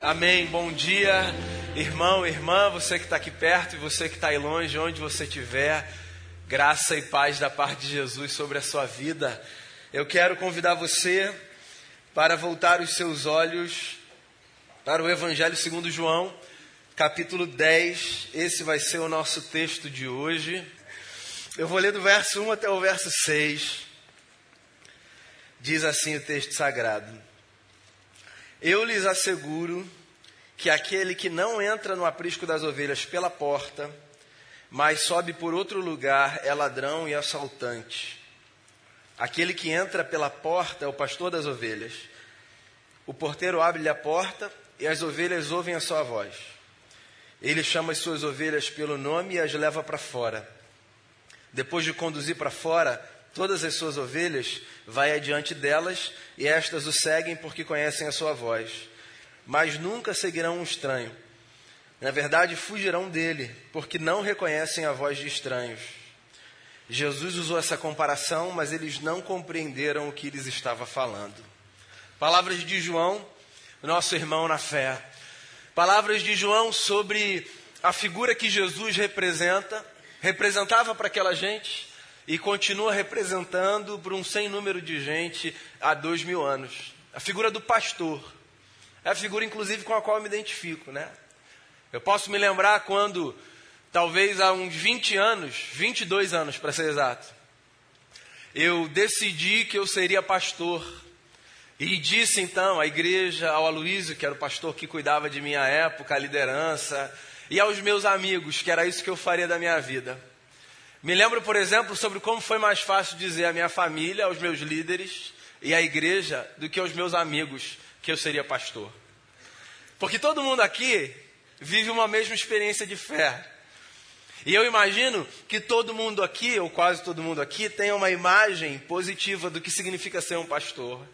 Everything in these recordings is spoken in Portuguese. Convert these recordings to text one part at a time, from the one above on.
Amém. Bom dia, irmão, irmã, você que está aqui perto e você que está aí longe, onde você estiver. Graça e paz da parte de Jesus sobre a sua vida. Eu quero convidar você para voltar os seus olhos para o Evangelho segundo João, capítulo 10. Esse vai ser o nosso texto de hoje. Eu vou ler do verso 1 até o verso 6. Diz assim o texto sagrado. Eu lhes asseguro que aquele que não entra no aprisco das ovelhas pela porta, mas sobe por outro lugar, é ladrão e assaltante. Aquele que entra pela porta é o pastor das ovelhas. O porteiro abre-lhe a porta e as ovelhas ouvem a sua voz. Ele chama as suas ovelhas pelo nome e as leva para fora. Depois de conduzir para fora, todas as suas ovelhas, vai adiante delas e estas o seguem porque conhecem a sua voz. Mas nunca seguirão um estranho. Na verdade, fugirão dele, porque não reconhecem a voz de estranhos. Jesus usou essa comparação, mas eles não compreenderam o que lhes estava falando. Palavras de João, nosso irmão na fé. Palavras de João sobre a figura que Jesus representa, representava para aquela gente e continua representando por um sem número de gente há dois mil anos. A figura do pastor. É a figura, inclusive, com a qual eu me identifico, né? Eu posso me lembrar quando, talvez há uns 20 anos, 22 anos para ser exato, eu decidi que eu seria pastor. E disse então à igreja, ao Aloysio, que era o pastor que cuidava de minha época, a liderança, e aos meus amigos, que era isso que eu faria da minha vida. Me lembro, por exemplo, sobre como foi mais fácil dizer à minha família, aos meus líderes e à igreja do que aos meus amigos que eu seria pastor. Porque todo mundo aqui vive uma mesma experiência de fé. E eu imagino que todo mundo aqui, ou quase todo mundo aqui, tenha uma imagem positiva do que significa ser um pastor.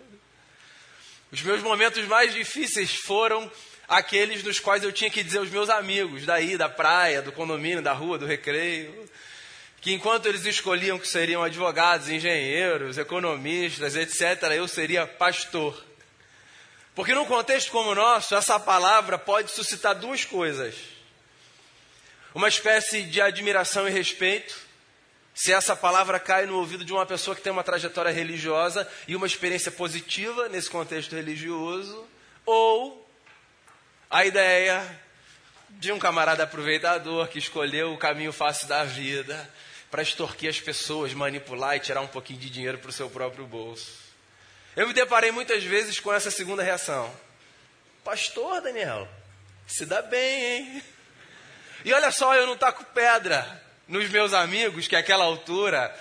Os meus momentos mais difíceis foram aqueles nos quais eu tinha que dizer aos meus amigos, daí, da praia, do condomínio, da rua, do recreio, que enquanto eles escolhiam que seriam advogados, engenheiros, economistas, etc., eu seria pastor. Porque num contexto como o nosso, essa palavra pode suscitar duas coisas: uma espécie de admiração e respeito, se essa palavra cai no ouvido de uma pessoa que tem uma trajetória religiosa e uma experiência positiva nesse contexto religioso, ou a ideia de um camarada aproveitador que escolheu o caminho fácil da vida para extorquir as pessoas, manipular e tirar um pouquinho de dinheiro para o seu próprio bolso. Eu me deparei muitas vezes com essa segunda reação. Pastor Daniel, se dá bem, hein? E olha só, eu não taco pedra nos meus amigos que àquela altura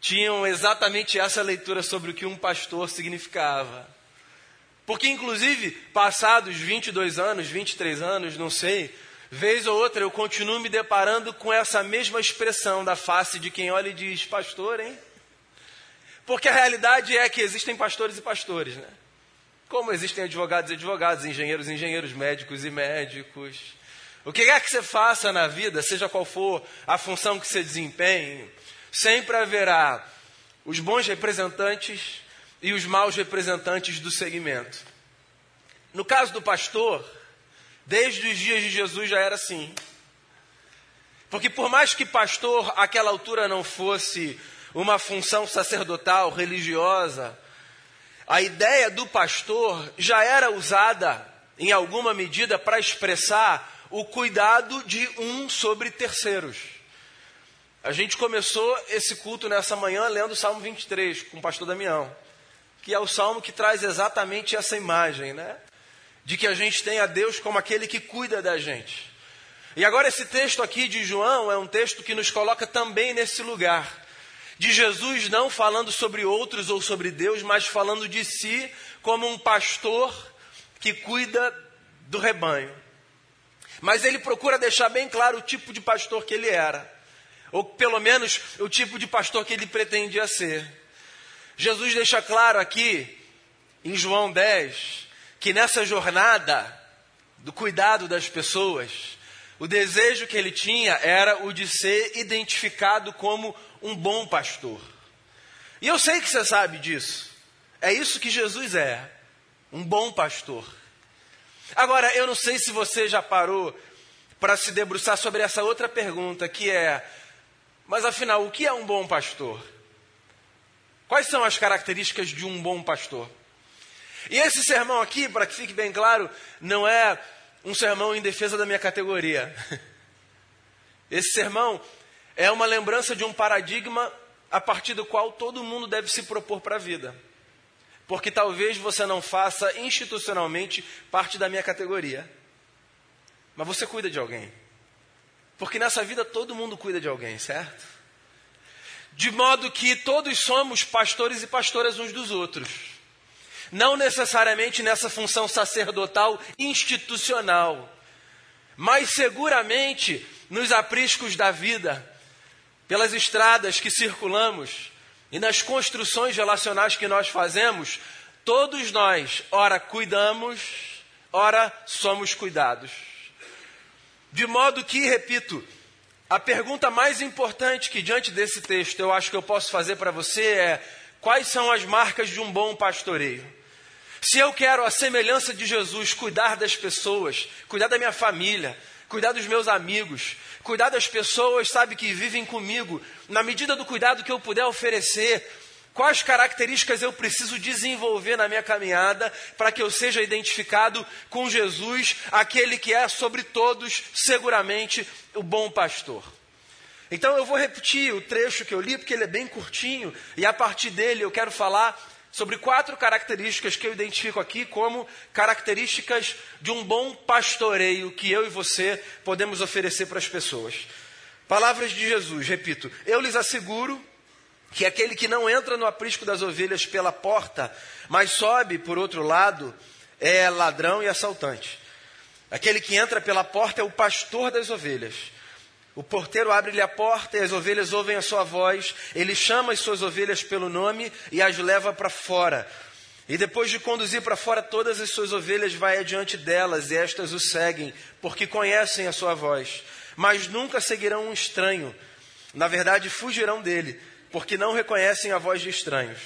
tinham exatamente essa leitura sobre o que um pastor significava. Porque, inclusive, passados 22 anos, 23 anos, não sei, Vez ou outra eu continuo me deparando com essa mesma expressão da face de quem olha e diz: Pastor, hein? Porque a realidade é que existem pastores e pastores, né? Como existem advogados e advogados, engenheiros e engenheiros, médicos e médicos. O que quer que você faça na vida, seja qual for a função que você desempenhe, sempre haverá os bons representantes e os maus representantes do segmento. No caso do pastor, Desde os dias de Jesus já era assim. Porque por mais que pastor àquela altura não fosse uma função sacerdotal, religiosa, a ideia do pastor já era usada em alguma medida para expressar o cuidado de um sobre terceiros. A gente começou esse culto nessa manhã lendo o Salmo 23 com o pastor Damião, que é o salmo que traz exatamente essa imagem, né? De que a gente tem a Deus como aquele que cuida da gente. E agora, esse texto aqui de João é um texto que nos coloca também nesse lugar. De Jesus não falando sobre outros ou sobre Deus, mas falando de si como um pastor que cuida do rebanho. Mas ele procura deixar bem claro o tipo de pastor que ele era, ou pelo menos o tipo de pastor que ele pretendia ser. Jesus deixa claro aqui, em João 10, que nessa jornada do cuidado das pessoas, o desejo que ele tinha era o de ser identificado como um bom pastor. E eu sei que você sabe disso. É isso que Jesus é, um bom pastor. Agora, eu não sei se você já parou para se debruçar sobre essa outra pergunta, que é: mas afinal, o que é um bom pastor? Quais são as características de um bom pastor? E esse sermão aqui, para que fique bem claro, não é um sermão em defesa da minha categoria. Esse sermão é uma lembrança de um paradigma a partir do qual todo mundo deve se propor para a vida. Porque talvez você não faça institucionalmente parte da minha categoria. Mas você cuida de alguém. Porque nessa vida todo mundo cuida de alguém, certo? De modo que todos somos pastores e pastoras uns dos outros. Não necessariamente nessa função sacerdotal institucional, mas seguramente nos apriscos da vida, pelas estradas que circulamos e nas construções relacionais que nós fazemos, todos nós, ora cuidamos, ora somos cuidados. De modo que, repito, a pergunta mais importante que diante desse texto eu acho que eu posso fazer para você é: quais são as marcas de um bom pastoreio? Se eu quero, a semelhança de Jesus, cuidar das pessoas, cuidar da minha família, cuidar dos meus amigos, cuidar das pessoas, sabe, que vivem comigo, na medida do cuidado que eu puder oferecer, Quais características eu preciso desenvolver na minha caminhada para que eu seja identificado com Jesus, aquele que é sobre todos, seguramente, o bom pastor? Então eu vou repetir o trecho que eu li, porque ele é bem curtinho, e a partir dele eu quero falar sobre quatro características que eu identifico aqui como características de um bom pastoreio que eu e você podemos oferecer para as pessoas. Palavras de Jesus, repito, eu lhes asseguro que aquele que não entra no aprisco das ovelhas pela porta, mas sobe por outro lado, é ladrão e assaltante. Aquele que entra pela porta é o pastor das ovelhas. O porteiro abre-lhe a porta e as ovelhas ouvem a sua voz. Ele chama as suas ovelhas pelo nome e as leva para fora. E depois de conduzir para fora todas as suas ovelhas, vai adiante delas e estas o seguem, porque conhecem a sua voz. Mas nunca seguirão um estranho. Na verdade, fugirão dele porque não reconhecem a voz de estranhos.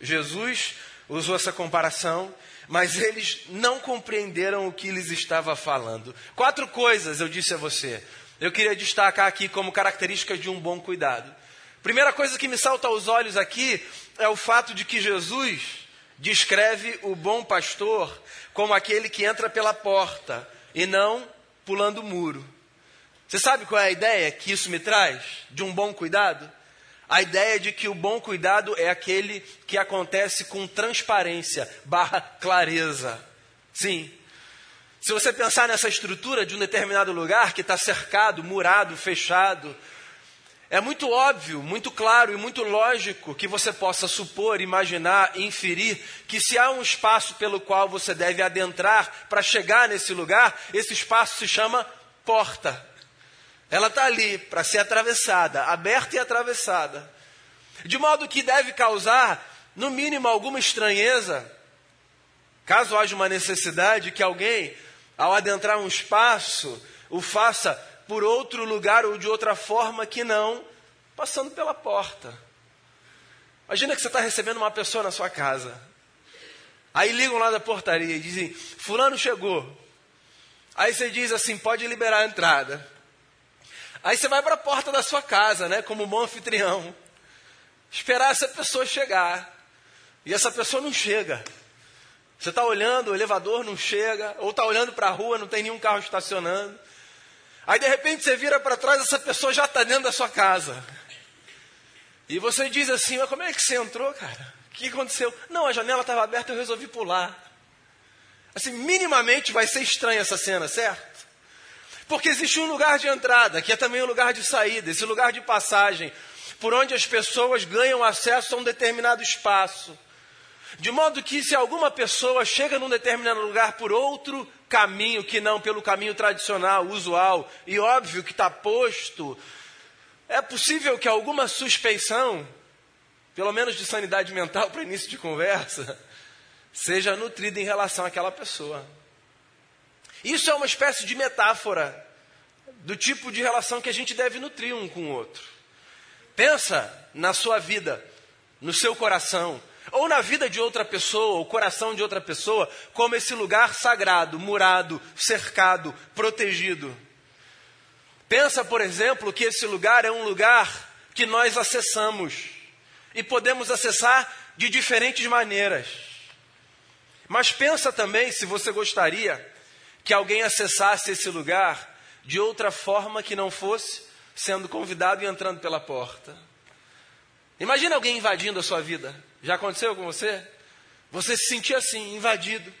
Jesus usou essa comparação, mas eles não compreenderam o que lhes estava falando. Quatro coisas eu disse a você. Eu queria destacar aqui como características de um bom cuidado. Primeira coisa que me salta aos olhos aqui é o fato de que Jesus descreve o bom pastor como aquele que entra pela porta e não pulando o muro. Você sabe qual é a ideia que isso me traz de um bom cuidado? a ideia de que o bom cuidado é aquele que acontece com transparência barra clareza. Sim. Se você pensar nessa estrutura de um determinado lugar que está cercado, murado, fechado, é muito óbvio, muito claro e muito lógico que você possa supor, imaginar, inferir que se há um espaço pelo qual você deve adentrar para chegar nesse lugar, esse espaço se chama porta. Ela está ali para ser atravessada, aberta e atravessada. De modo que deve causar, no mínimo, alguma estranheza, caso haja uma necessidade que alguém, ao adentrar um espaço, o faça por outro lugar ou de outra forma que não passando pela porta. Imagina que você está recebendo uma pessoa na sua casa. Aí ligam lá da portaria e dizem: Fulano chegou. Aí você diz assim: pode liberar a entrada. Aí você vai para a porta da sua casa, né, como bom anfitrião, esperar essa pessoa chegar. E essa pessoa não chega. Você está olhando, o elevador não chega, ou está olhando para a rua, não tem nenhum carro estacionando. Aí de repente você vira para trás, essa pessoa já está dentro da sua casa. E você diz assim: Mas como é que você entrou, cara? O que aconteceu? Não, a janela estava aberta, eu resolvi pular. Assim, minimamente vai ser estranha essa cena, certo? Porque existe um lugar de entrada, que é também um lugar de saída, esse lugar de passagem, por onde as pessoas ganham acesso a um determinado espaço. De modo que, se alguma pessoa chega num determinado lugar por outro caminho que não pelo caminho tradicional, usual e óbvio que está posto, é possível que alguma suspeição, pelo menos de sanidade mental para início de conversa, seja nutrida em relação àquela pessoa. Isso é uma espécie de metáfora do tipo de relação que a gente deve nutrir um com o outro. Pensa na sua vida, no seu coração, ou na vida de outra pessoa, o coração de outra pessoa, como esse lugar sagrado, murado, cercado, protegido. Pensa, por exemplo, que esse lugar é um lugar que nós acessamos e podemos acessar de diferentes maneiras. Mas pensa também se você gostaria que alguém acessasse esse lugar de outra forma que não fosse sendo convidado e entrando pela porta. Imagina alguém invadindo a sua vida. Já aconteceu com você? Você se sentir assim, invadido.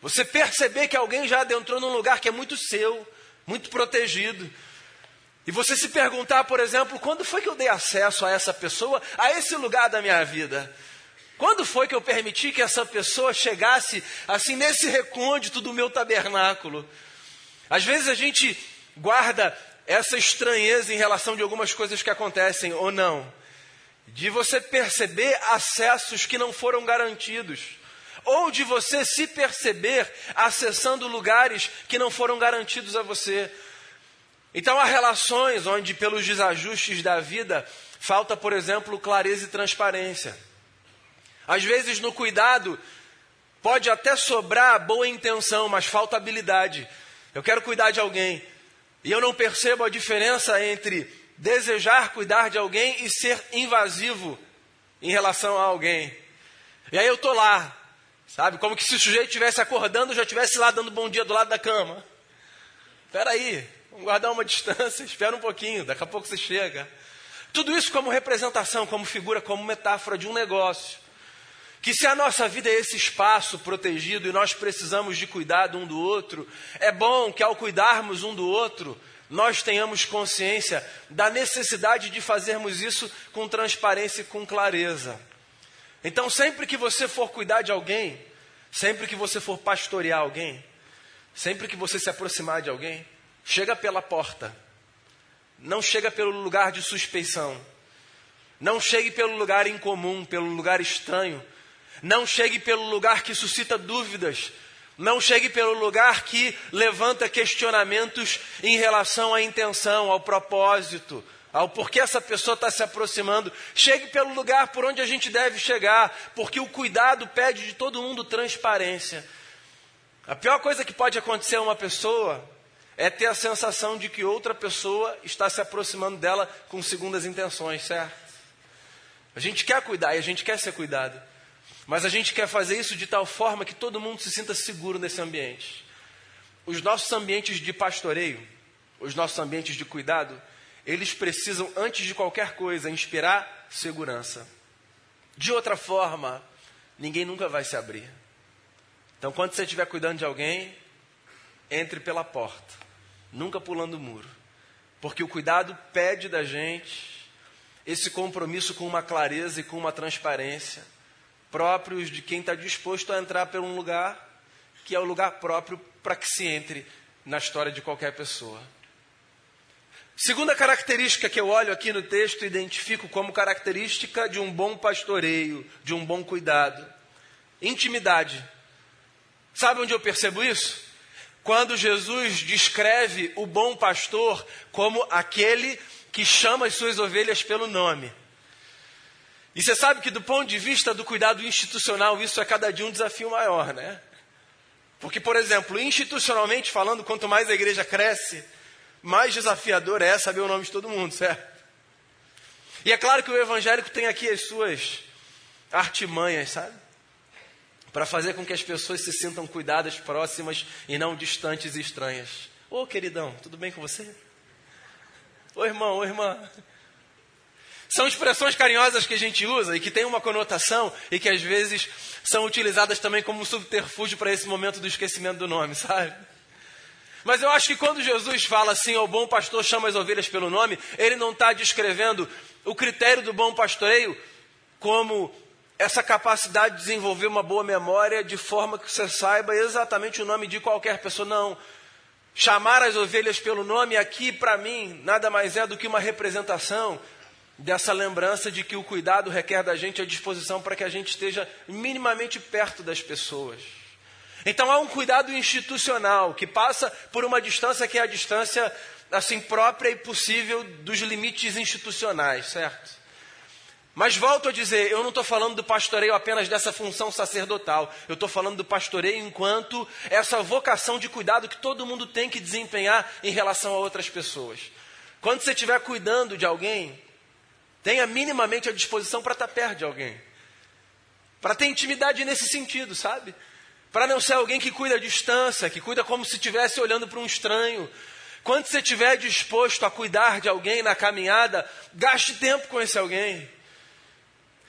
Você perceber que alguém já adentrou num lugar que é muito seu, muito protegido. E você se perguntar, por exemplo, quando foi que eu dei acesso a essa pessoa, a esse lugar da minha vida? Quando foi que eu permiti que essa pessoa chegasse assim nesse recôndito do meu tabernáculo? Às vezes a gente guarda essa estranheza em relação de algumas coisas que acontecem ou não de você perceber acessos que não foram garantidos, ou de você se perceber acessando lugares que não foram garantidos a você. Então há relações onde, pelos desajustes da vida, falta, por exemplo, clareza e transparência. Às vezes, no cuidado, pode até sobrar boa intenção, mas falta habilidade. Eu quero cuidar de alguém e eu não percebo a diferença entre desejar cuidar de alguém e ser invasivo em relação a alguém. E aí eu tô lá, sabe? Como que se o sujeito estivesse acordando, já estivesse lá dando bom dia do lado da cama. Espera aí, vamos guardar uma distância, espera um pouquinho, daqui a pouco você chega. Tudo isso como representação, como figura, como metáfora de um negócio. Que se a nossa vida é esse espaço protegido e nós precisamos de cuidado um do outro, é bom que ao cuidarmos um do outro, nós tenhamos consciência da necessidade de fazermos isso com transparência e com clareza. Então, sempre que você for cuidar de alguém, sempre que você for pastorear alguém, sempre que você se aproximar de alguém, chega pela porta. Não chega pelo lugar de suspeição. Não chegue pelo lugar incomum, pelo lugar estranho. Não chegue pelo lugar que suscita dúvidas, não chegue pelo lugar que levanta questionamentos em relação à intenção, ao propósito, ao porquê essa pessoa está se aproximando. Chegue pelo lugar por onde a gente deve chegar, porque o cuidado pede de todo mundo transparência. A pior coisa que pode acontecer a uma pessoa é ter a sensação de que outra pessoa está se aproximando dela com segundas intenções, certo? A gente quer cuidar e a gente quer ser cuidado. Mas a gente quer fazer isso de tal forma que todo mundo se sinta seguro nesse ambiente. Os nossos ambientes de pastoreio, os nossos ambientes de cuidado, eles precisam, antes de qualquer coisa, inspirar segurança. De outra forma, ninguém nunca vai se abrir. Então, quando você estiver cuidando de alguém, entre pela porta, nunca pulando o muro. Porque o cuidado pede da gente esse compromisso com uma clareza e com uma transparência próprios de quem está disposto a entrar por um lugar que é o lugar próprio para que se entre na história de qualquer pessoa. Segunda característica que eu olho aqui no texto e identifico como característica de um bom pastoreio, de um bom cuidado: intimidade. Sabe onde eu percebo isso? Quando Jesus descreve o bom pastor como aquele que chama as suas ovelhas pelo nome. E você sabe que, do ponto de vista do cuidado institucional, isso é cada dia um desafio maior, né? Porque, por exemplo, institucionalmente falando, quanto mais a igreja cresce, mais desafiador é saber o nome de todo mundo, certo? E é claro que o evangélico tem aqui as suas artimanhas, sabe? Para fazer com que as pessoas se sintam cuidadas, próximas e não distantes e estranhas. Ô queridão, tudo bem com você? Ô irmão, ô irmã, são expressões carinhosas que a gente usa e que têm uma conotação e que às vezes são utilizadas também como subterfúgio para esse momento do esquecimento do nome, sabe? Mas eu acho que quando Jesus fala assim, o bom pastor chama as ovelhas pelo nome, ele não está descrevendo o critério do bom pastoreio como essa capacidade de desenvolver uma boa memória de forma que você saiba exatamente o nome de qualquer pessoa. Não. Chamar as ovelhas pelo nome aqui, para mim, nada mais é do que uma representação dessa lembrança de que o cuidado requer da gente a disposição para que a gente esteja minimamente perto das pessoas. Então há um cuidado institucional que passa por uma distância que é a distância assim própria e possível dos limites institucionais, certo? Mas volto a dizer, eu não estou falando do pastoreio apenas dessa função sacerdotal. Eu estou falando do pastoreio enquanto essa vocação de cuidado que todo mundo tem que desempenhar em relação a outras pessoas. Quando você estiver cuidando de alguém, tenha minimamente a disposição para estar perto de alguém. Para ter intimidade nesse sentido, sabe? Para não ser alguém que cuida à distância, que cuida como se estivesse olhando para um estranho. Quando você estiver disposto a cuidar de alguém na caminhada, gaste tempo com esse alguém.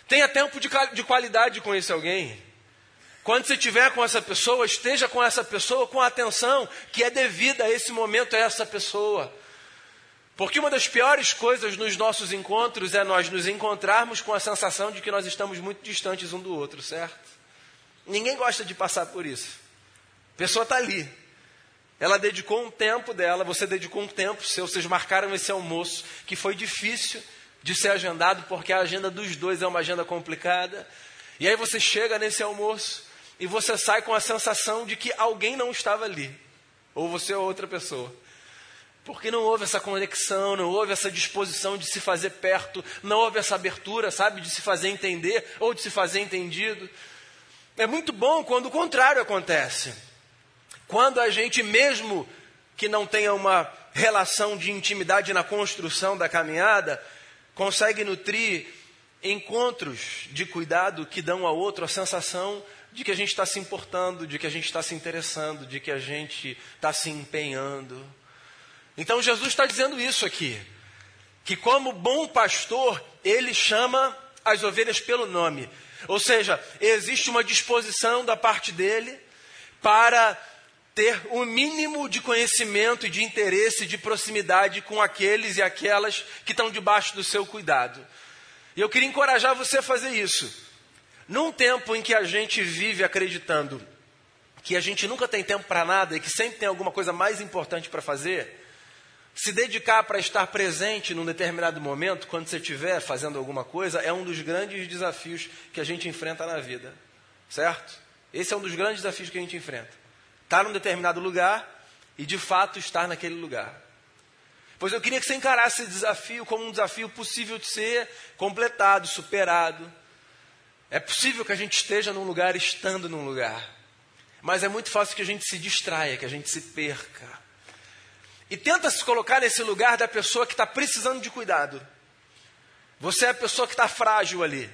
Tenha tempo de, de qualidade com esse alguém. Quando você estiver com essa pessoa, esteja com essa pessoa com a atenção que é devida a esse momento a essa pessoa. Porque uma das piores coisas nos nossos encontros é nós nos encontrarmos com a sensação de que nós estamos muito distantes um do outro, certo? Ninguém gosta de passar por isso. A pessoa está ali. Ela dedicou um tempo dela, você dedicou um tempo seu, vocês marcaram esse almoço, que foi difícil, de ser agendado, porque a agenda dos dois é uma agenda complicada. E aí você chega nesse almoço e você sai com a sensação de que alguém não estava ali, ou você ou outra pessoa. Porque não houve essa conexão, não houve essa disposição de se fazer perto, não houve essa abertura, sabe, de se fazer entender ou de se fazer entendido. É muito bom quando o contrário acontece. Quando a gente, mesmo que não tenha uma relação de intimidade na construção da caminhada, consegue nutrir encontros de cuidado que dão ao outro a sensação de que a gente está se importando, de que a gente está se interessando, de que a gente está se empenhando. Então Jesus está dizendo isso aqui, que como bom pastor, ele chama as ovelhas pelo nome. Ou seja, existe uma disposição da parte dele para ter o um mínimo de conhecimento e de interesse, de proximidade com aqueles e aquelas que estão debaixo do seu cuidado. E eu queria encorajar você a fazer isso. Num tempo em que a gente vive acreditando que a gente nunca tem tempo para nada e que sempre tem alguma coisa mais importante para fazer, se dedicar para estar presente num determinado momento, quando você estiver fazendo alguma coisa, é um dos grandes desafios que a gente enfrenta na vida. Certo? Esse é um dos grandes desafios que a gente enfrenta estar num determinado lugar e de fato estar naquele lugar. Pois eu queria que você encarasse esse desafio como um desafio possível de ser completado, superado. É possível que a gente esteja num lugar estando num lugar. Mas é muito fácil que a gente se distraia, que a gente se perca. E tenta se colocar nesse lugar da pessoa que está precisando de cuidado. Você é a pessoa que está frágil ali.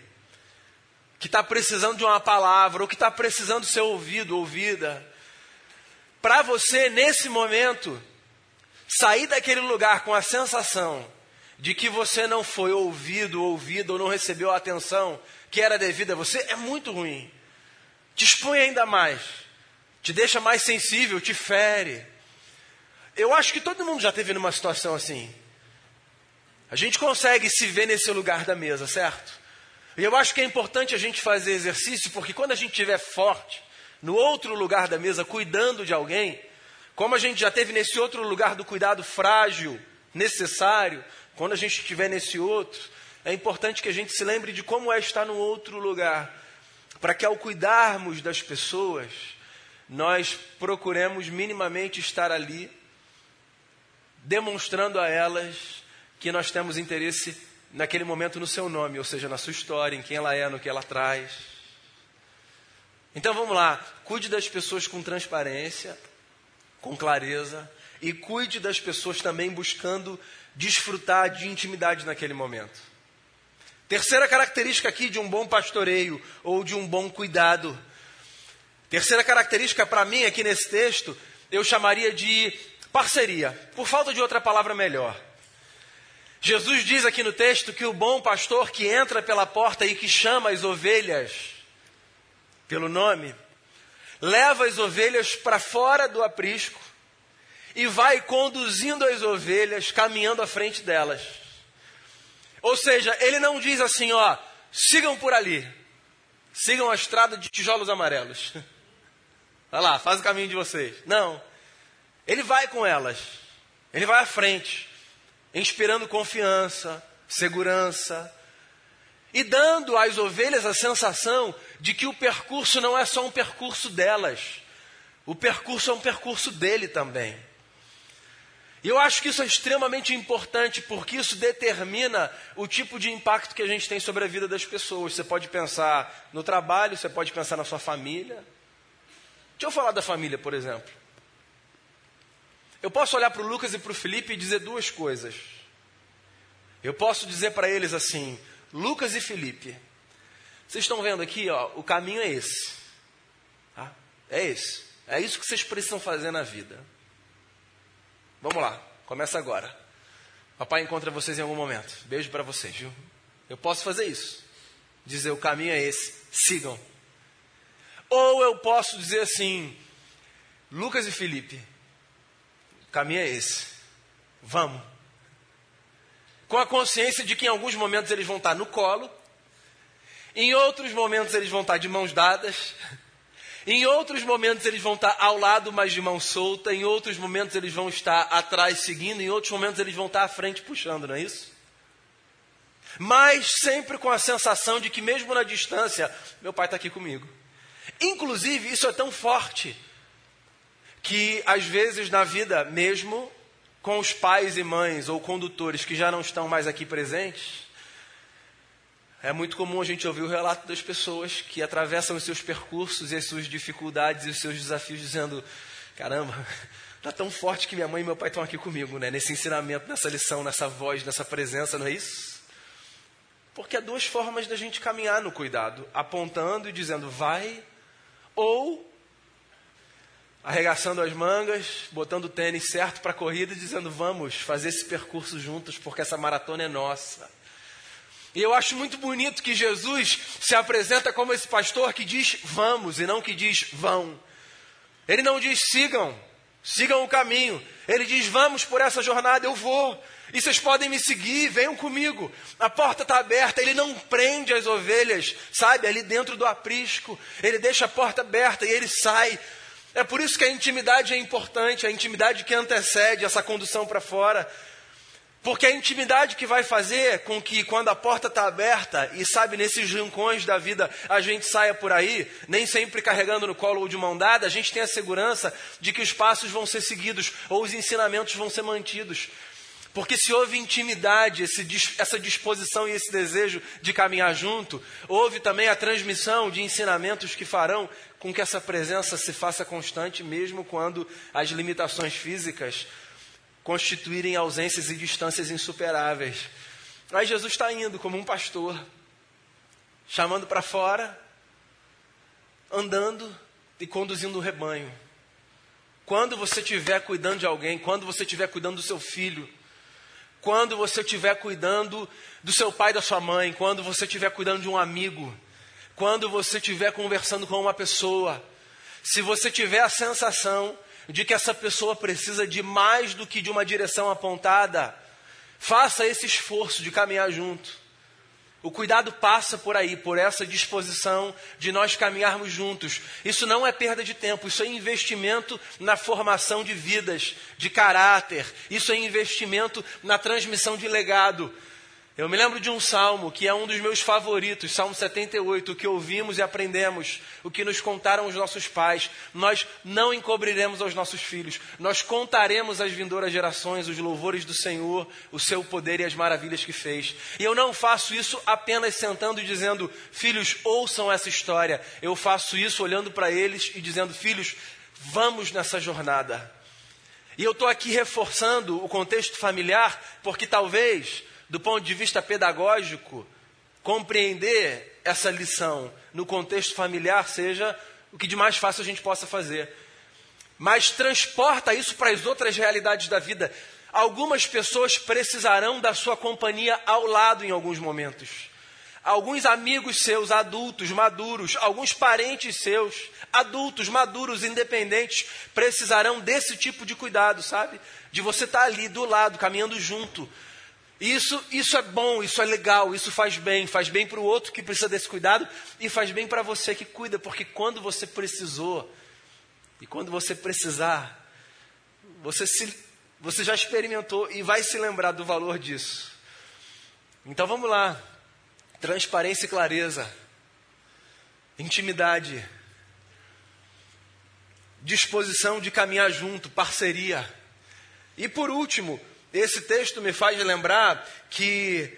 Que está precisando de uma palavra, ou que está precisando ser ouvido, ouvida para você, nesse momento, sair daquele lugar com a sensação de que você não foi ouvido, ouvido ou não recebeu a atenção que era devida a você, é muito ruim. Te expõe ainda mais, te deixa mais sensível, te fere. Eu acho que todo mundo já teve numa situação assim. A gente consegue se ver nesse lugar da mesa, certo? E eu acho que é importante a gente fazer exercício, porque quando a gente estiver forte, no outro lugar da mesa cuidando de alguém, como a gente já teve nesse outro lugar do cuidado frágil, necessário, quando a gente estiver nesse outro, é importante que a gente se lembre de como é estar no outro lugar, para que ao cuidarmos das pessoas, nós procuremos minimamente estar ali, demonstrando a elas que nós temos interesse naquele momento no seu nome, ou seja, na sua história, em quem ela é, no que ela traz. Então vamos lá, cuide das pessoas com transparência, com clareza, e cuide das pessoas também buscando desfrutar de intimidade naquele momento. Terceira característica aqui de um bom pastoreio ou de um bom cuidado. Terceira característica para mim aqui nesse texto, eu chamaria de parceria, por falta de outra palavra melhor. Jesus diz aqui no texto que o bom pastor que entra pela porta e que chama as ovelhas pelo nome, leva as ovelhas para fora do aprisco e vai conduzindo as ovelhas, caminhando à frente delas. Ou seja, ele não diz assim, ó, sigam por ali, sigam a estrada de tijolos amarelos. Vai lá, faz o caminho de vocês. Não. Ele vai com elas. Ele vai à frente, inspirando confiança, segurança, e dando às ovelhas a sensação de que o percurso não é só um percurso delas, o percurso é um percurso dele também. E eu acho que isso é extremamente importante, porque isso determina o tipo de impacto que a gente tem sobre a vida das pessoas. Você pode pensar no trabalho, você pode pensar na sua família. Deixa eu falar da família, por exemplo. Eu posso olhar para o Lucas e para o Felipe e dizer duas coisas. Eu posso dizer para eles assim: Lucas e Felipe, vocês estão vendo aqui, ó, o caminho é esse. Tá? É esse. É isso que vocês precisam fazer na vida. Vamos lá, começa agora. Papai encontra vocês em algum momento. Beijo para vocês, viu? Eu posso fazer isso. Dizer o caminho é esse, sigam. Ou eu posso dizer assim, Lucas e Felipe, caminho é esse. Vamos. Com a consciência de que em alguns momentos eles vão estar no colo, em outros momentos eles vão estar de mãos dadas, em outros momentos eles vão estar ao lado, mas de mão solta. Em outros momentos eles vão estar atrás seguindo. Em outros momentos eles vão estar à frente puxando, não é isso? Mas sempre com a sensação de que, mesmo na distância, meu pai está aqui comigo. Inclusive, isso é tão forte que, às vezes, na vida, mesmo com os pais e mães ou condutores que já não estão mais aqui presentes, é muito comum a gente ouvir o relato das pessoas que atravessam os seus percursos e as suas dificuldades e os seus desafios dizendo: caramba, está tão forte que minha mãe e meu pai estão aqui comigo, né? Nesse ensinamento, nessa lição, nessa voz, nessa presença, não é isso? Porque há duas formas da gente caminhar no cuidado: apontando e dizendo vai, ou arregaçando as mangas, botando o tênis certo para a corrida e dizendo vamos fazer esse percurso juntos, porque essa maratona é nossa. E eu acho muito bonito que Jesus se apresenta como esse pastor que diz vamos e não que diz vão. Ele não diz sigam, sigam o caminho. Ele diz vamos por essa jornada, eu vou. E vocês podem me seguir, venham comigo. A porta está aberta, ele não prende as ovelhas, sabe, ali dentro do aprisco. Ele deixa a porta aberta e ele sai. É por isso que a intimidade é importante, a intimidade que antecede essa condução para fora. Porque a intimidade que vai fazer com que, quando a porta está aberta, e sabe, nesses rincões da vida, a gente saia por aí, nem sempre carregando no colo ou de mão dada, a gente tem a segurança de que os passos vão ser seguidos ou os ensinamentos vão ser mantidos. Porque se houve intimidade, esse, essa disposição e esse desejo de caminhar junto, houve também a transmissão de ensinamentos que farão com que essa presença se faça constante, mesmo quando as limitações físicas constituírem ausências e distâncias insuperáveis. Aí Jesus está indo como um pastor, chamando para fora, andando e conduzindo o rebanho. Quando você estiver cuidando de alguém, quando você estiver cuidando do seu filho, quando você estiver cuidando do seu pai da sua mãe, quando você estiver cuidando de um amigo, quando você estiver conversando com uma pessoa, se você tiver a sensação de que essa pessoa precisa de mais do que de uma direção apontada, faça esse esforço de caminhar junto. O cuidado passa por aí, por essa disposição de nós caminharmos juntos. Isso não é perda de tempo, isso é investimento na formação de vidas, de caráter, isso é investimento na transmissão de legado. Eu me lembro de um salmo que é um dos meus favoritos, Salmo 78, o que ouvimos e aprendemos, o que nos contaram os nossos pais. Nós não encobriremos aos nossos filhos, nós contaremos às vindouras gerações os louvores do Senhor, o seu poder e as maravilhas que fez. E eu não faço isso apenas sentando e dizendo, filhos, ouçam essa história. Eu faço isso olhando para eles e dizendo, filhos, vamos nessa jornada. E eu estou aqui reforçando o contexto familiar, porque talvez do ponto de vista pedagógico, compreender essa lição no contexto familiar seja o que de mais fácil a gente possa fazer. Mas transporta isso para as outras realidades da vida. Algumas pessoas precisarão da sua companhia ao lado em alguns momentos. Alguns amigos seus, adultos, maduros, alguns parentes seus, adultos, maduros, independentes, precisarão desse tipo de cuidado, sabe? De você estar ali do lado, caminhando junto, isso, isso é bom, isso é legal, isso faz bem, faz bem para o outro que precisa desse cuidado e faz bem para você que cuida, porque quando você precisou e quando você precisar, você, se, você já experimentou e vai se lembrar do valor disso. Então vamos lá, transparência e clareza, intimidade, disposição de caminhar junto, parceria. E por último, esse texto me faz lembrar que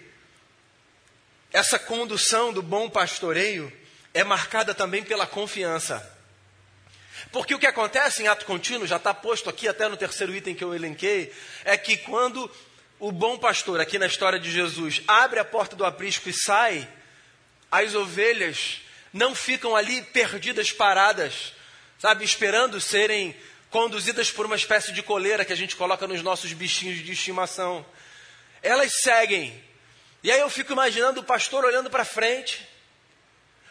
essa condução do bom pastoreio é marcada também pela confiança. Porque o que acontece em ato contínuo, já está posto aqui até no terceiro item que eu elenquei, é que quando o bom pastor, aqui na história de Jesus, abre a porta do aprisco e sai, as ovelhas não ficam ali perdidas, paradas, sabe, esperando serem conduzidas por uma espécie de coleira que a gente coloca nos nossos bichinhos de estimação. Elas seguem. E aí eu fico imaginando o pastor olhando para frente,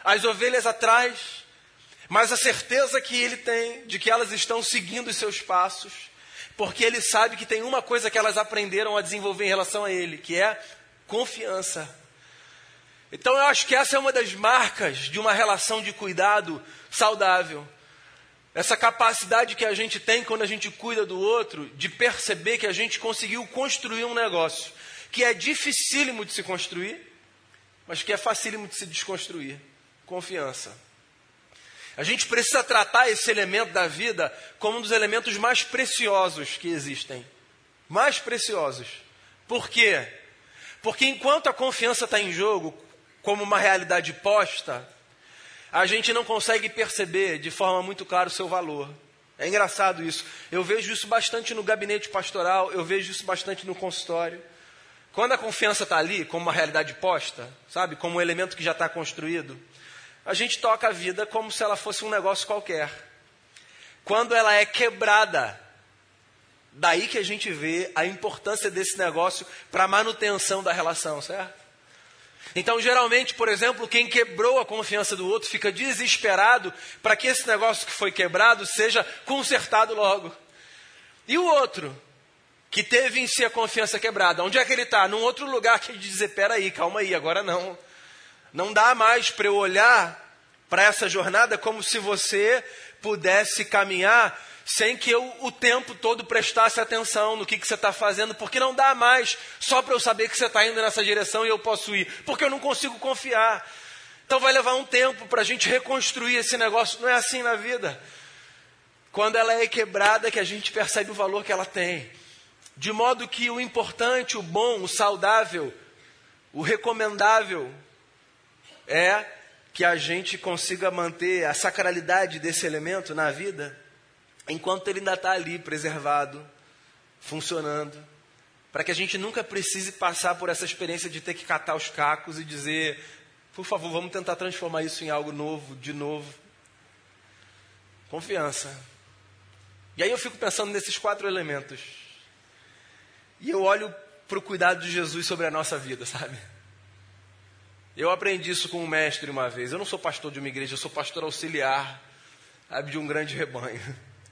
as ovelhas atrás, mas a certeza que ele tem de que elas estão seguindo os seus passos, porque ele sabe que tem uma coisa que elas aprenderam a desenvolver em relação a ele, que é confiança. Então eu acho que essa é uma das marcas de uma relação de cuidado saudável. Essa capacidade que a gente tem quando a gente cuida do outro, de perceber que a gente conseguiu construir um negócio que é dificílimo de se construir, mas que é facílimo de se desconstruir. Confiança. A gente precisa tratar esse elemento da vida como um dos elementos mais preciosos que existem. Mais preciosos. Por quê? Porque enquanto a confiança está em jogo, como uma realidade posta, a gente não consegue perceber de forma muito clara o seu valor. É engraçado isso. Eu vejo isso bastante no gabinete pastoral, eu vejo isso bastante no consultório. Quando a confiança está ali, como uma realidade posta, sabe, como um elemento que já está construído, a gente toca a vida como se ela fosse um negócio qualquer. Quando ela é quebrada, daí que a gente vê a importância desse negócio para a manutenção da relação, certo? Então, geralmente, por exemplo, quem quebrou a confiança do outro fica desesperado para que esse negócio que foi quebrado seja consertado logo. E o outro, que teve em si a confiança quebrada, onde é que ele está? Num outro lugar que dizer: peraí, calma aí, agora não. Não dá mais para eu olhar para essa jornada como se você pudesse caminhar sem que eu o tempo todo prestasse atenção no que, que você está fazendo, porque não dá mais só para eu saber que você está indo nessa direção e eu posso ir, porque eu não consigo confiar. Então vai levar um tempo para a gente reconstruir esse negócio. Não é assim na vida. Quando ela é quebrada, que a gente percebe o valor que ela tem. De modo que o importante, o bom, o saudável, o recomendável, é que a gente consiga manter a sacralidade desse elemento na vida enquanto ele ainda está ali, preservado, funcionando, para que a gente nunca precise passar por essa experiência de ter que catar os cacos e dizer: por favor, vamos tentar transformar isso em algo novo, de novo. Confiança. E aí eu fico pensando nesses quatro elementos. E eu olho para o cuidado de Jesus sobre a nossa vida, sabe? Eu aprendi isso com um mestre uma vez. Eu não sou pastor de uma igreja, eu sou pastor auxiliar sabe, de um grande rebanho.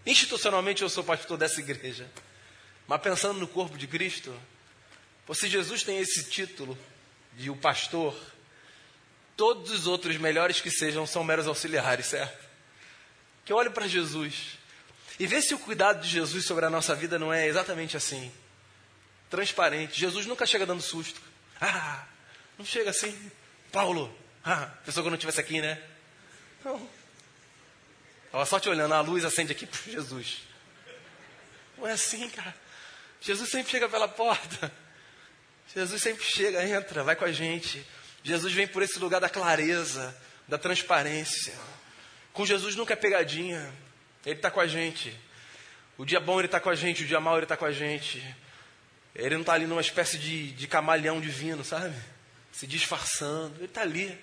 Institucionalmente eu sou pastor dessa igreja. Mas pensando no corpo de Cristo, se Jesus tem esse título de o pastor, todos os outros melhores que sejam são meros auxiliares, certo? Que eu olho para Jesus e vê se o cuidado de Jesus sobre a nossa vida não é exatamente assim. Transparente. Jesus nunca chega dando susto. Ah, não chega assim. Paulo, ah, pensou que eu não estivesse aqui, né? Não. Estava só te olhando, a luz acende aqui para Jesus. Não é assim, cara. Jesus sempre chega pela porta. Jesus sempre chega, entra, vai com a gente. Jesus vem por esse lugar da clareza, da transparência. Com Jesus nunca é pegadinha. Ele está com a gente. O dia bom ele está com a gente, o dia mau ele está com a gente. Ele não está ali numa espécie de, de camaleão divino, sabe? se disfarçando. Ele está ali.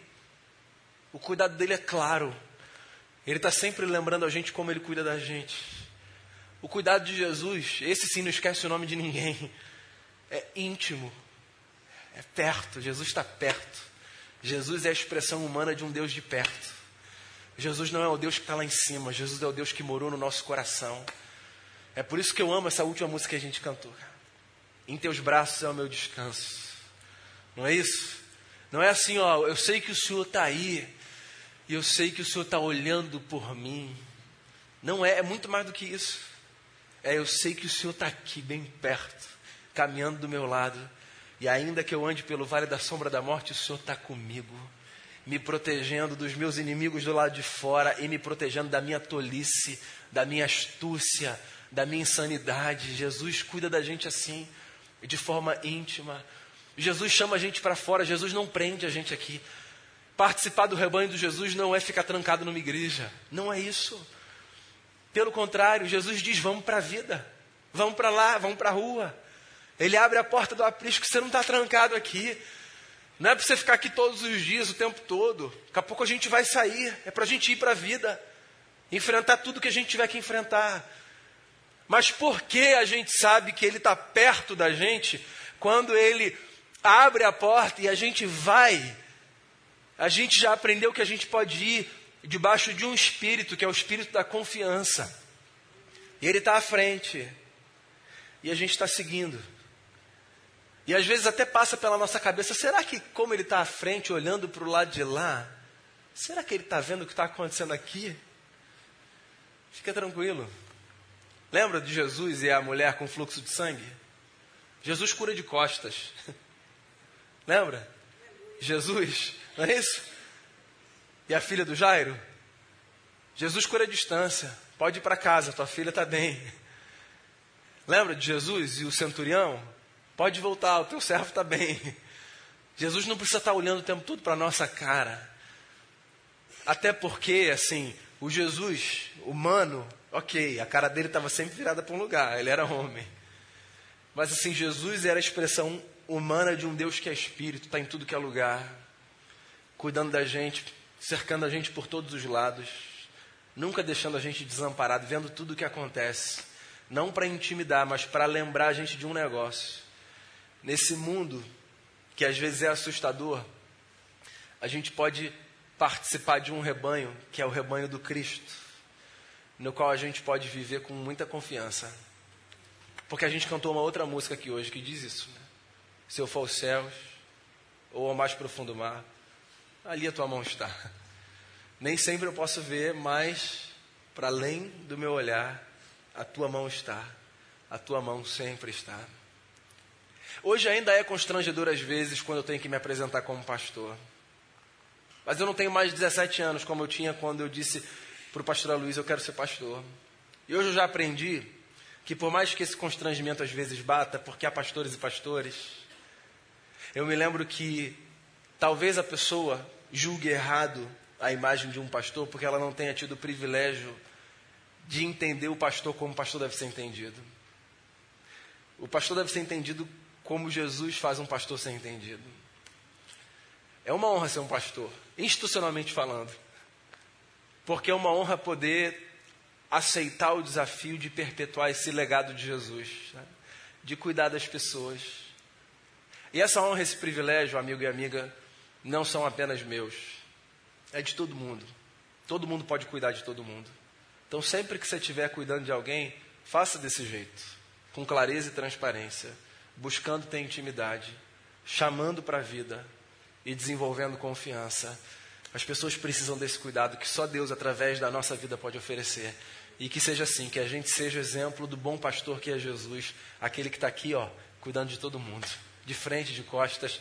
O cuidado dele é claro. Ele está sempre lembrando a gente como ele cuida da gente. O cuidado de Jesus, esse sim não esquece o nome de ninguém. É íntimo. É perto. Jesus está perto. Jesus é a expressão humana de um Deus de perto. Jesus não é o Deus que está lá em cima. Jesus é o Deus que morou no nosso coração. É por isso que eu amo essa última música que a gente cantou. Em teus braços é o meu descanso. Não é isso? Não é assim, ó, eu sei que o Senhor está aí, e eu sei que o Senhor está olhando por mim. Não é, é muito mais do que isso. É, eu sei que o Senhor está aqui, bem perto, caminhando do meu lado, e ainda que eu ande pelo vale da sombra da morte, o Senhor está comigo, me protegendo dos meus inimigos do lado de fora e me protegendo da minha tolice, da minha astúcia, da minha insanidade. Jesus cuida da gente assim, de forma íntima. Jesus chama a gente para fora, Jesus não prende a gente aqui. Participar do rebanho de Jesus não é ficar trancado numa igreja, não é isso. Pelo contrário, Jesus diz: vamos para a vida, vamos para lá, vamos para a rua. Ele abre a porta do aprisco, você não está trancado aqui. Não é para você ficar aqui todos os dias, o tempo todo. Daqui a pouco a gente vai sair, é para a gente ir para a vida, enfrentar tudo que a gente tiver que enfrentar. Mas por que a gente sabe que Ele está perto da gente quando Ele abre a porta e a gente vai? A gente já aprendeu que a gente pode ir debaixo de um espírito, que é o espírito da confiança. E Ele está à frente. E a gente está seguindo. E às vezes até passa pela nossa cabeça: será que, como Ele está à frente, olhando para o lado de lá, será que Ele está vendo o que está acontecendo aqui? Fica tranquilo. Lembra de Jesus e a mulher com fluxo de sangue? Jesus cura de costas. Lembra? Jesus, não é isso? E a filha do Jairo? Jesus cura a distância. Pode ir para casa, tua filha está bem. Lembra de Jesus e o centurião? Pode voltar, o teu servo está bem. Jesus não precisa estar tá olhando o tempo todo para a nossa cara. Até porque, assim, o Jesus humano Ok, a cara dele estava sempre virada para um lugar, ele era homem. Mas assim, Jesus era a expressão humana de um Deus que é espírito, está em tudo que é lugar, cuidando da gente, cercando a gente por todos os lados, nunca deixando a gente desamparado, vendo tudo o que acontece. Não para intimidar, mas para lembrar a gente de um negócio. Nesse mundo que às vezes é assustador, a gente pode participar de um rebanho que é o rebanho do Cristo no qual a gente pode viver com muita confiança. Porque a gente cantou uma outra música aqui hoje que diz isso. Né? Se eu for aos céus, ou ao mais profundo mar, ali a tua mão está. Nem sempre eu posso ver, mas para além do meu olhar, a tua mão está. A tua mão sempre está. Hoje ainda é constrangedor às vezes quando eu tenho que me apresentar como pastor. Mas eu não tenho mais de 17 anos como eu tinha quando eu disse para o pastor Luiz, eu quero ser pastor. E hoje eu já aprendi que por mais que esse constrangimento às vezes bata, porque há pastores e pastores, eu me lembro que talvez a pessoa julgue errado a imagem de um pastor porque ela não tenha tido o privilégio de entender o pastor como o pastor deve ser entendido. O pastor deve ser entendido como Jesus faz um pastor ser entendido. É uma honra ser um pastor, institucionalmente falando. Porque é uma honra poder aceitar o desafio de perpetuar esse legado de Jesus, né? de cuidar das pessoas. E essa honra, esse privilégio, amigo e amiga, não são apenas meus, é de todo mundo. Todo mundo pode cuidar de todo mundo. Então, sempre que você estiver cuidando de alguém, faça desse jeito, com clareza e transparência, buscando ter intimidade, chamando para a vida e desenvolvendo confiança. As pessoas precisam desse cuidado que só Deus, através da nossa vida, pode oferecer. E que seja assim, que a gente seja exemplo do bom pastor que é Jesus, aquele que está aqui, ó, cuidando de todo mundo, de frente, de costas,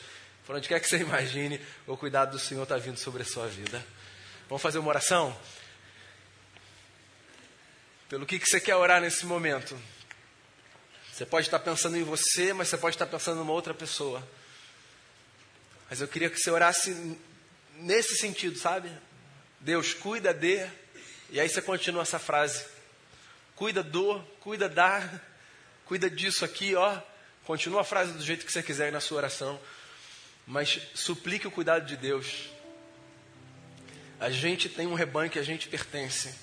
por onde quer que você imagine, o cuidado do Senhor está vindo sobre a sua vida. Vamos fazer uma oração? Pelo que, que você quer orar nesse momento? Você pode estar pensando em você, mas você pode estar pensando em uma outra pessoa. Mas eu queria que você orasse nesse sentido, sabe? Deus cuida de, e aí você continua essa frase: cuida do, cuida da, cuida disso aqui, ó. Continua a frase do jeito que você quiser na sua oração, mas suplique o cuidado de Deus. A gente tem um rebanho que a gente pertence,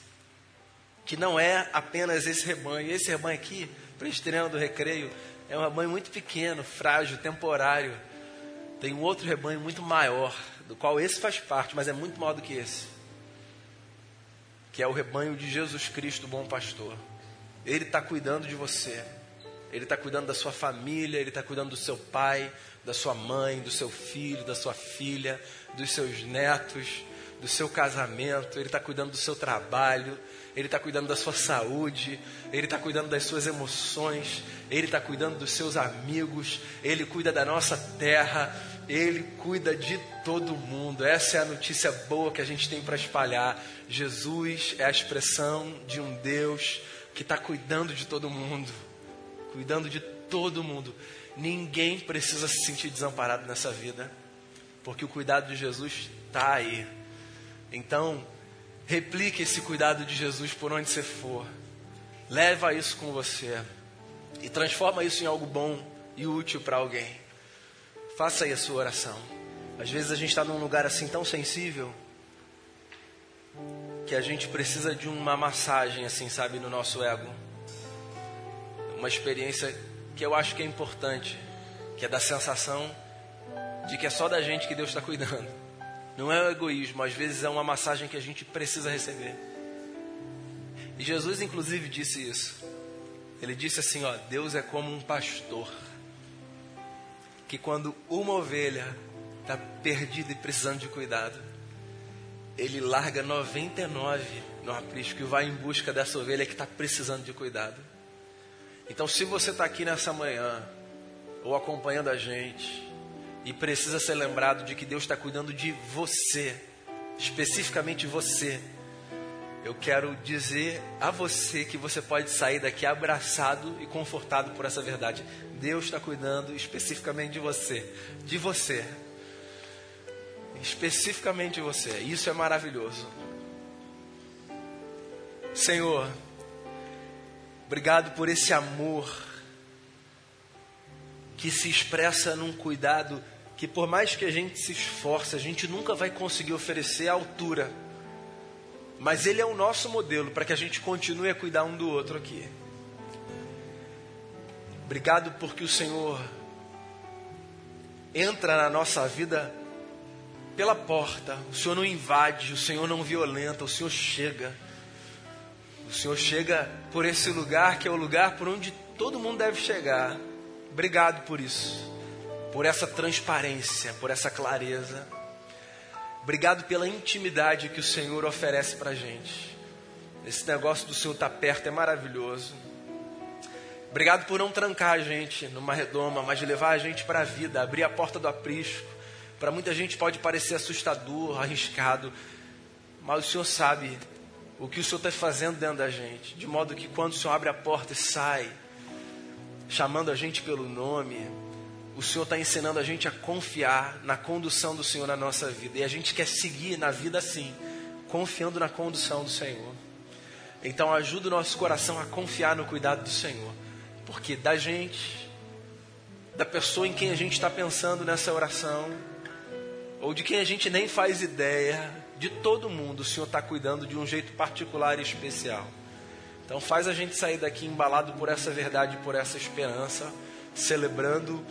que não é apenas esse rebanho. Esse rebanho aqui, presbiteriano do recreio, é um rebanho muito pequeno, frágil, temporário. Tem um outro rebanho muito maior, do qual esse faz parte, mas é muito maior do que esse, que é o rebanho de Jesus Cristo, bom pastor. Ele está cuidando de você, ele está cuidando da sua família, ele está cuidando do seu pai, da sua mãe, do seu filho, da sua filha, dos seus netos, do seu casamento, ele está cuidando do seu trabalho, ele está cuidando da sua saúde, ele está cuidando das suas emoções, ele está cuidando dos seus amigos, ele cuida da nossa terra, ele cuida de todo mundo. Essa é a notícia boa que a gente tem para espalhar. Jesus é a expressão de um Deus que está cuidando de todo mundo. Cuidando de todo mundo. Ninguém precisa se sentir desamparado nessa vida, porque o cuidado de Jesus está aí. Então, replique esse cuidado de Jesus por onde você for. Leva isso com você e transforma isso em algo bom e útil para alguém. Faça aí a sua oração. Às vezes a gente está num lugar assim tão sensível que a gente precisa de uma massagem, assim, sabe, no nosso ego. Uma experiência que eu acho que é importante, que é da sensação de que é só da gente que Deus está cuidando. Não é o egoísmo, às vezes é uma massagem que a gente precisa receber. E Jesus, inclusive, disse isso. Ele disse assim: ó, Deus é como um pastor que quando uma ovelha está perdida e precisando de cuidado, ele larga 99 no aprisco e vai em busca dessa ovelha que está precisando de cuidado. Então, se você está aqui nessa manhã, ou acompanhando a gente, e precisa ser lembrado de que Deus está cuidando de você, especificamente você, eu quero dizer a você que você pode sair daqui abraçado e confortado por essa verdade. Deus está cuidando especificamente de você, de você especificamente você. Isso é maravilhoso. Senhor, obrigado por esse amor que se expressa num cuidado que, por mais que a gente se esforce, a gente nunca vai conseguir oferecer à altura. Mas Ele é o nosso modelo para que a gente continue a cuidar um do outro aqui. Obrigado porque o Senhor entra na nossa vida pela porta. O Senhor não invade, o Senhor não violenta, o Senhor chega. O Senhor chega por esse lugar que é o lugar por onde todo mundo deve chegar. Obrigado por isso, por essa transparência, por essa clareza. Obrigado pela intimidade que o Senhor oferece para gente. Esse negócio do Senhor estar tá perto é maravilhoso. Obrigado por não trancar a gente numa redoma, mas levar a gente para a vida, abrir a porta do aprisco para muita gente pode parecer assustador, arriscado, mas o Senhor sabe o que o Senhor está fazendo dentro da gente, de modo que quando o Senhor abre a porta e sai, chamando a gente pelo nome, o Senhor está ensinando a gente a confiar na condução do Senhor na nossa vida. E a gente quer seguir na vida assim, confiando na condução do Senhor. Então ajuda o nosso coração a confiar no cuidado do Senhor. Porque da gente, da pessoa em quem a gente está pensando nessa oração, ou de quem a gente nem faz ideia, de todo mundo, o Senhor está cuidando de um jeito particular e especial. Então faz a gente sair daqui embalado por essa verdade, por essa esperança, celebrando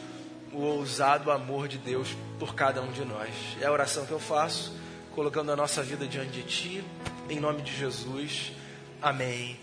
o ousado amor de Deus por cada um de nós. É a oração que eu faço, colocando a nossa vida diante de Ti, em nome de Jesus. Amém.